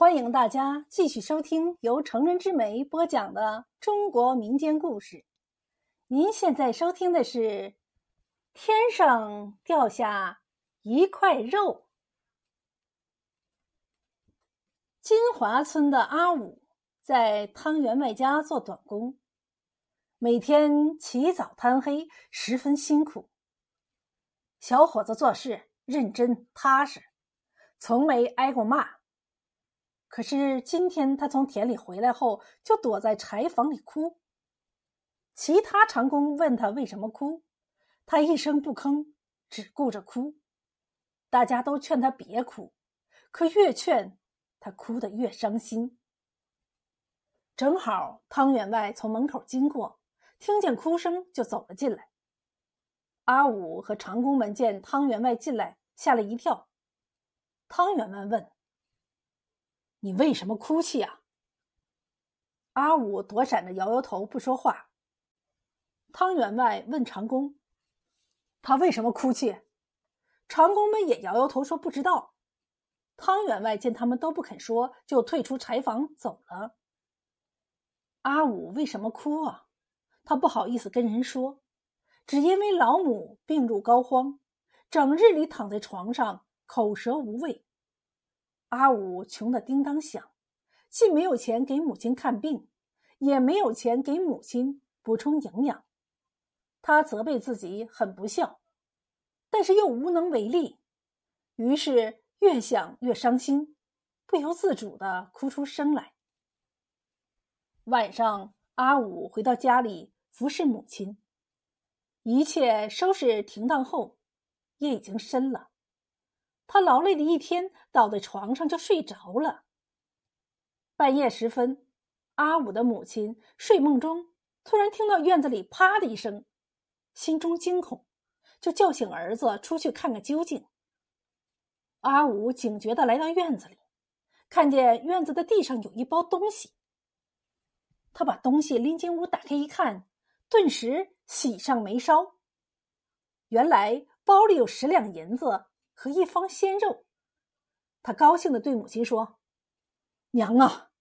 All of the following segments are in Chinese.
欢迎大家继续收听由成人之美播讲的中国民间故事。您现在收听的是《天上掉下一块肉》。金华村的阿武在汤员外家做短工，每天起早贪黑，十分辛苦。小伙子做事认真踏实，从没挨过骂。可是今天他从田里回来后，就躲在柴房里哭。其他长工问他为什么哭，他一声不吭，只顾着哭。大家都劝他别哭，可越劝他哭得越伤心。正好汤员外从门口经过，听见哭声就走了进来。阿武和长工们见汤员外进来，吓了一跳。汤员外问。你为什么哭泣啊？阿武躲闪着摇摇头，不说话。汤员外问长工：“他为什么哭泣？”长工们也摇摇头，说不知道。汤员外见他们都不肯说，就退出柴房走了。阿武为什么哭啊？他不好意思跟人说，只因为老母病入膏肓，整日里躺在床上，口舌无味。阿武穷得叮当响，既没有钱给母亲看病，也没有钱给母亲补充营养。他责备自己很不孝，但是又无能为力，于是越想越伤心，不由自主的哭出声来。晚上，阿武回到家里服侍母亲，一切收拾停当后，夜已经深了。他劳累了一天，倒在床上就睡着了。半夜时分，阿武的母亲睡梦中突然听到院子里“啪”的一声，心中惊恐，就叫醒儿子出去看个究竟。阿武警觉的来到院子里，看见院子的地上有一包东西。他把东西拎进屋，打开一看，顿时喜上眉梢。原来包里有十两银子。和一方鲜肉，他高兴的对母亲说：“娘啊，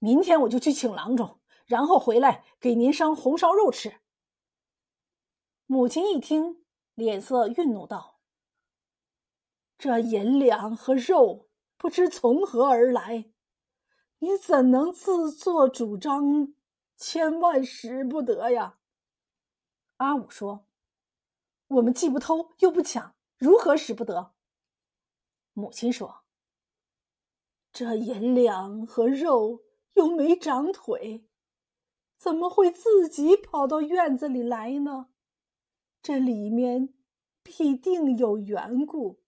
明天我就去请郎中，然后回来给您烧红烧肉吃。”母亲一听，脸色愠怒道：“这银两和肉不知从何而来，你怎能自作主张，千万使不得呀？”阿武说：“我们既不偷又不抢，如何使不得？”母亲说：“这银两和肉又没长腿，怎么会自己跑到院子里来呢？这里面必定有缘故。”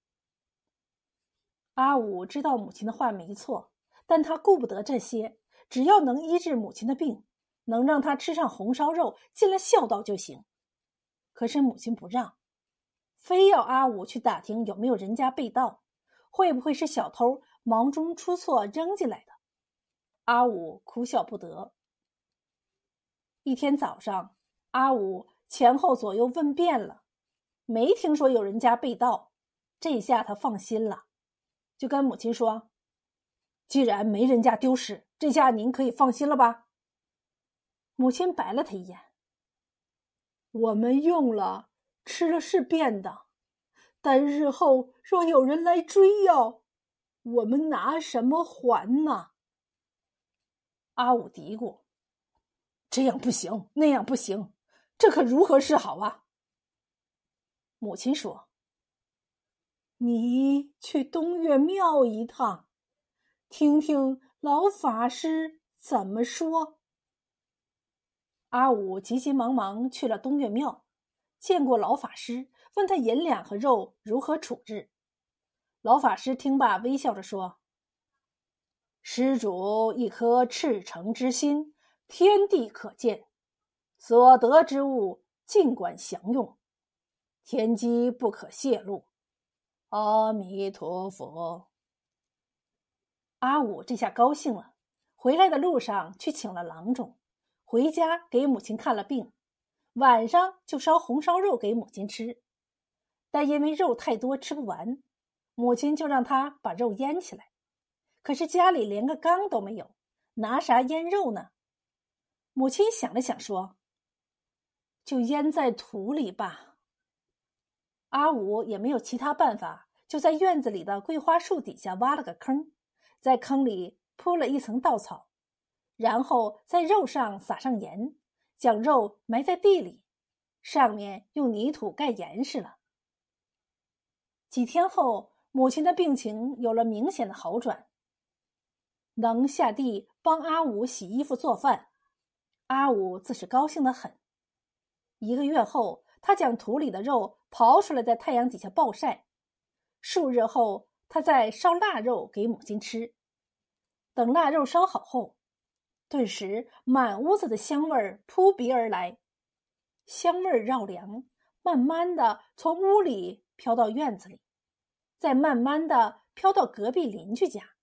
阿武知道母亲的话没错，但他顾不得这些，只要能医治母亲的病，能让他吃上红烧肉，尽了孝道就行。可是母亲不让，非要阿武去打听有没有人家被盗。会不会是小偷忙中出错扔进来的？阿武哭笑不得。一天早上，阿武前后左右问遍了，没听说有人家被盗，这下他放心了，就跟母亲说：“既然没人家丢失，这下您可以放心了吧？”母亲白了他一眼：“我们用了，吃了是便当。”但日后若有人来追要，我们拿什么还呢？阿武嘀咕：“这样不行，那样不行，这可如何是好啊？”母亲说：“你去东岳庙一趟，听听老法师怎么说。”阿武急急忙忙去了东岳庙，见过老法师。问他银两和肉如何处置？老法师听罢，微笑着说：“施主一颗赤诚之心，天地可见，所得之物尽管享用，天机不可泄露。”阿弥陀佛。阿武这下高兴了，回来的路上去请了郎中，回家给母亲看了病，晚上就烧红烧肉给母亲吃。但因为肉太多吃不完，母亲就让他把肉腌起来。可是家里连个缸都没有，拿啥腌肉呢？母亲想了想说：“就腌在土里吧。”阿武也没有其他办法，就在院子里的桂花树底下挖了个坑，在坑里铺了一层稻草，然后在肉上撒上盐，将肉埋在地里，上面用泥土盖严实了。几天后，母亲的病情有了明显的好转，能下地帮阿武洗衣服做饭。阿武自是高兴的很。一个月后，他将土里的肉刨出来，在太阳底下暴晒。数日后，他再烧腊肉给母亲吃。等腊肉烧好后，顿时满屋子的香味儿扑鼻而来，香味儿绕梁，慢慢的从屋里飘到院子里，再慢慢的飘到隔壁邻居家。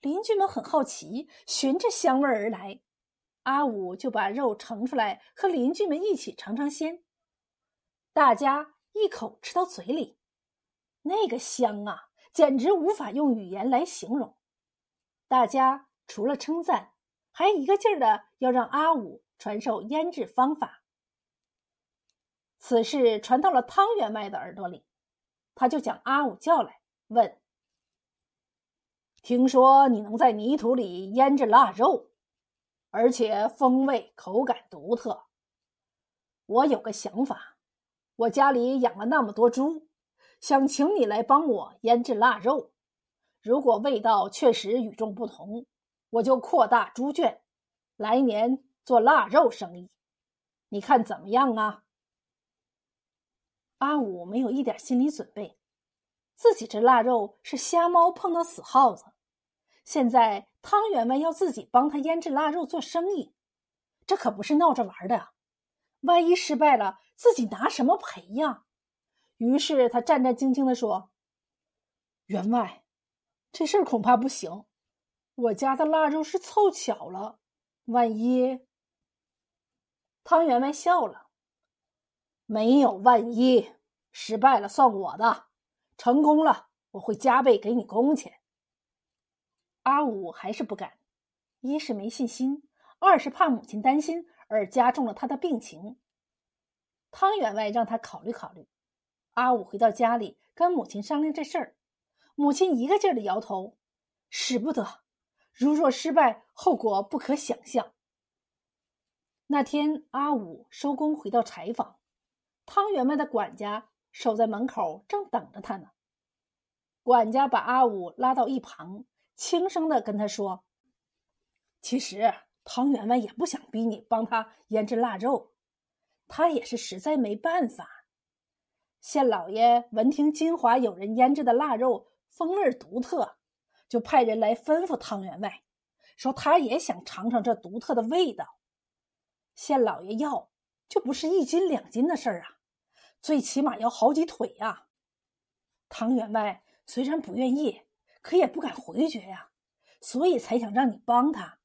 邻居们很好奇，循着香味而来。阿武就把肉盛出来，和邻居们一起尝尝鲜。大家一口吃到嘴里，那个香啊，简直无法用语言来形容。大家除了称赞，还一个劲儿的要让阿武传授腌制方法。此事传到了汤员外的耳朵里，他就将阿武叫来，问：“听说你能在泥土里腌制腊肉？”而且风味口感独特。我有个想法，我家里养了那么多猪，想请你来帮我腌制腊肉。如果味道确实与众不同，我就扩大猪圈，来年做腊肉生意。你看怎么样啊？阿武没有一点心理准备，自己这腊肉是瞎猫碰到死耗子。现在汤员外要自己帮他腌制腊肉做生意，这可不是闹着玩的。万一失败了，自己拿什么赔呀？于是他战战兢兢地说：“员外，这事儿恐怕不行。我家的腊肉是凑巧了，万一……”汤员外笑了：“没有万一，失败了算我的，成功了我会加倍给你工钱。”阿武还是不敢，一是没信心，二是怕母亲担心而加重了他的病情。汤员外让他考虑考虑。阿武回到家里跟母亲商量这事儿，母亲一个劲儿的摇头，使不得。如若失败，后果不可想象。那天阿武收工回到柴房，汤员外的管家守在门口，正等着他呢。管家把阿武拉到一旁。轻声的跟他说：“其实汤员外也不想逼你帮他腌制腊肉，他也是实在没办法。县老爷闻听金华有人腌制的腊肉风味独特，就派人来吩咐汤员外，说他也想尝尝这独特的味道。县老爷要，就不是一斤两斤的事儿啊，最起码要好几腿呀。汤员外虽然不愿意。”可也不敢回绝呀，所以才想让你帮他。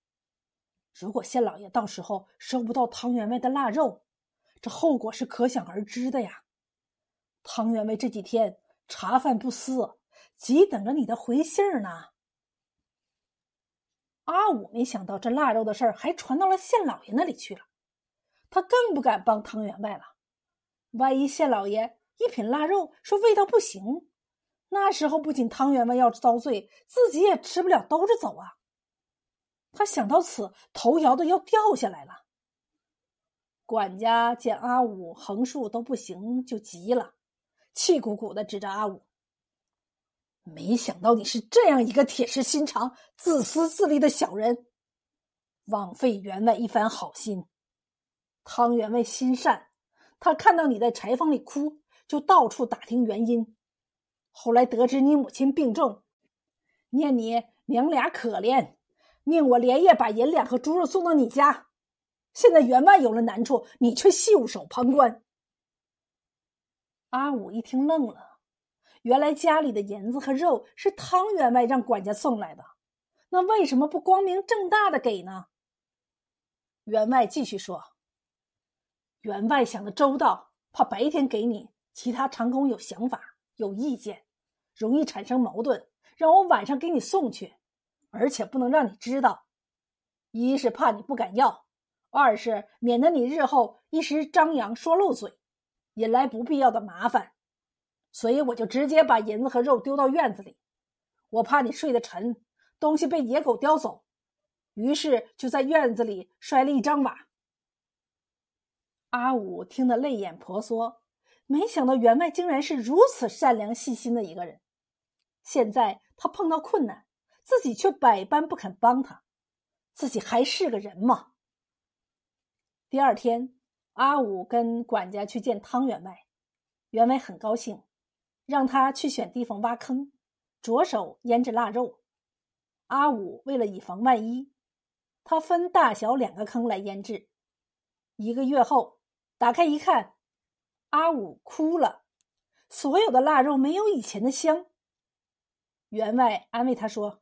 如果县老爷到时候收不到汤员外的腊肉，这后果是可想而知的呀。汤员外这几天茶饭不思，急等着你的回信儿呢。阿武没想到这腊肉的事儿还传到了县老爷那里去了，他更不敢帮汤员外了。万一县老爷一品腊肉说味道不行。那时候不仅汤员外要遭罪，自己也吃不了兜着走啊！他想到此，头摇的要掉下来了。管家见阿武横竖都不行，就急了，气鼓鼓的指着阿武：“没想到你是这样一个铁石心肠、自私自利的小人，枉费员外一番好心。汤员外心善，他看到你在柴房里哭，就到处打听原因。”后来得知你母亲病重，念你娘俩可怜，命我连夜把银两和猪肉送到你家。现在员外有了难处，你却袖手旁观。阿武一听愣了，原来家里的银子和肉是汤员外让管家送来的，那为什么不光明正大的给呢？员外继续说：“员外想的周到，怕白天给你，其他长工有想法。”有意见，容易产生矛盾，让我晚上给你送去，而且不能让你知道。一是怕你不敢要，二是免得你日后一时张扬说漏嘴，引来不必要的麻烦。所以我就直接把银子和肉丢到院子里。我怕你睡得沉，东西被野狗叼走，于是就在院子里摔了一张瓦。阿武听得泪眼婆娑，没想到员外竟然是如此善良细心的一个人。现在他碰到困难，自己却百般不肯帮他，自己还是个人吗？第二天，阿武跟管家去见汤员外，员外很高兴，让他去选地方挖坑，着手腌制腊肉。阿武为了以防万一，他分大小两个坑来腌制。一个月后，打开一看，阿武哭了，所有的腊肉没有以前的香。员外安慰他说：“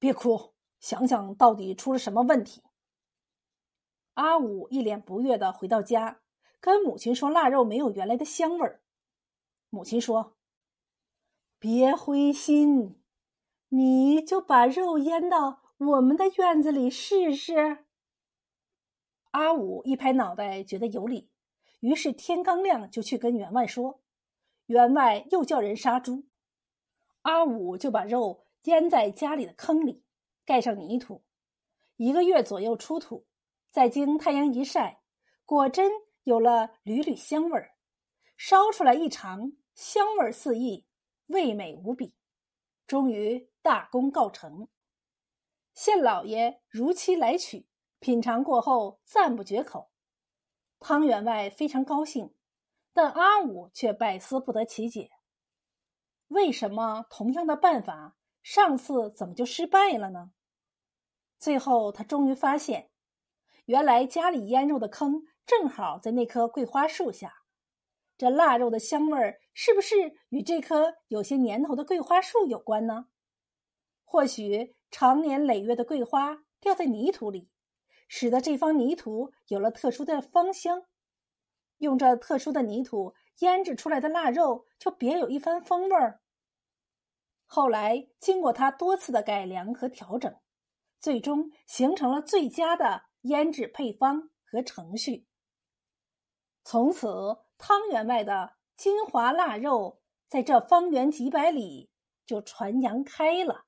别哭，想想到底出了什么问题。”阿武一脸不悦的回到家，跟母亲说：“腊肉没有原来的香味儿。”母亲说：“别灰心，你就把肉腌到我们的院子里试试。”阿武一拍脑袋，觉得有理，于是天刚亮就去跟员外说。员外又叫人杀猪。阿武就把肉腌在家里的坑里，盖上泥土，一个月左右出土，再经太阳一晒，果真有了缕缕香味儿。烧出来一尝，香味四溢，味美无比。终于大功告成，县老爷如期来取，品尝过后赞不绝口。汤员外非常高兴，但阿武却百思不得其解。为什么同样的办法，上次怎么就失败了呢？最后他终于发现，原来家里腌肉的坑正好在那棵桂花树下。这腊肉的香味儿是不是与这棵有些年头的桂花树有关呢？或许长年累月的桂花掉在泥土里，使得这方泥土有了特殊的芳香，用这特殊的泥土腌制出来的腊肉就别有一番风味儿。后来经过他多次的改良和调整，最终形成了最佳的腌制配方和程序。从此，汤员外的金华腊肉在这方圆几百里就传扬开了。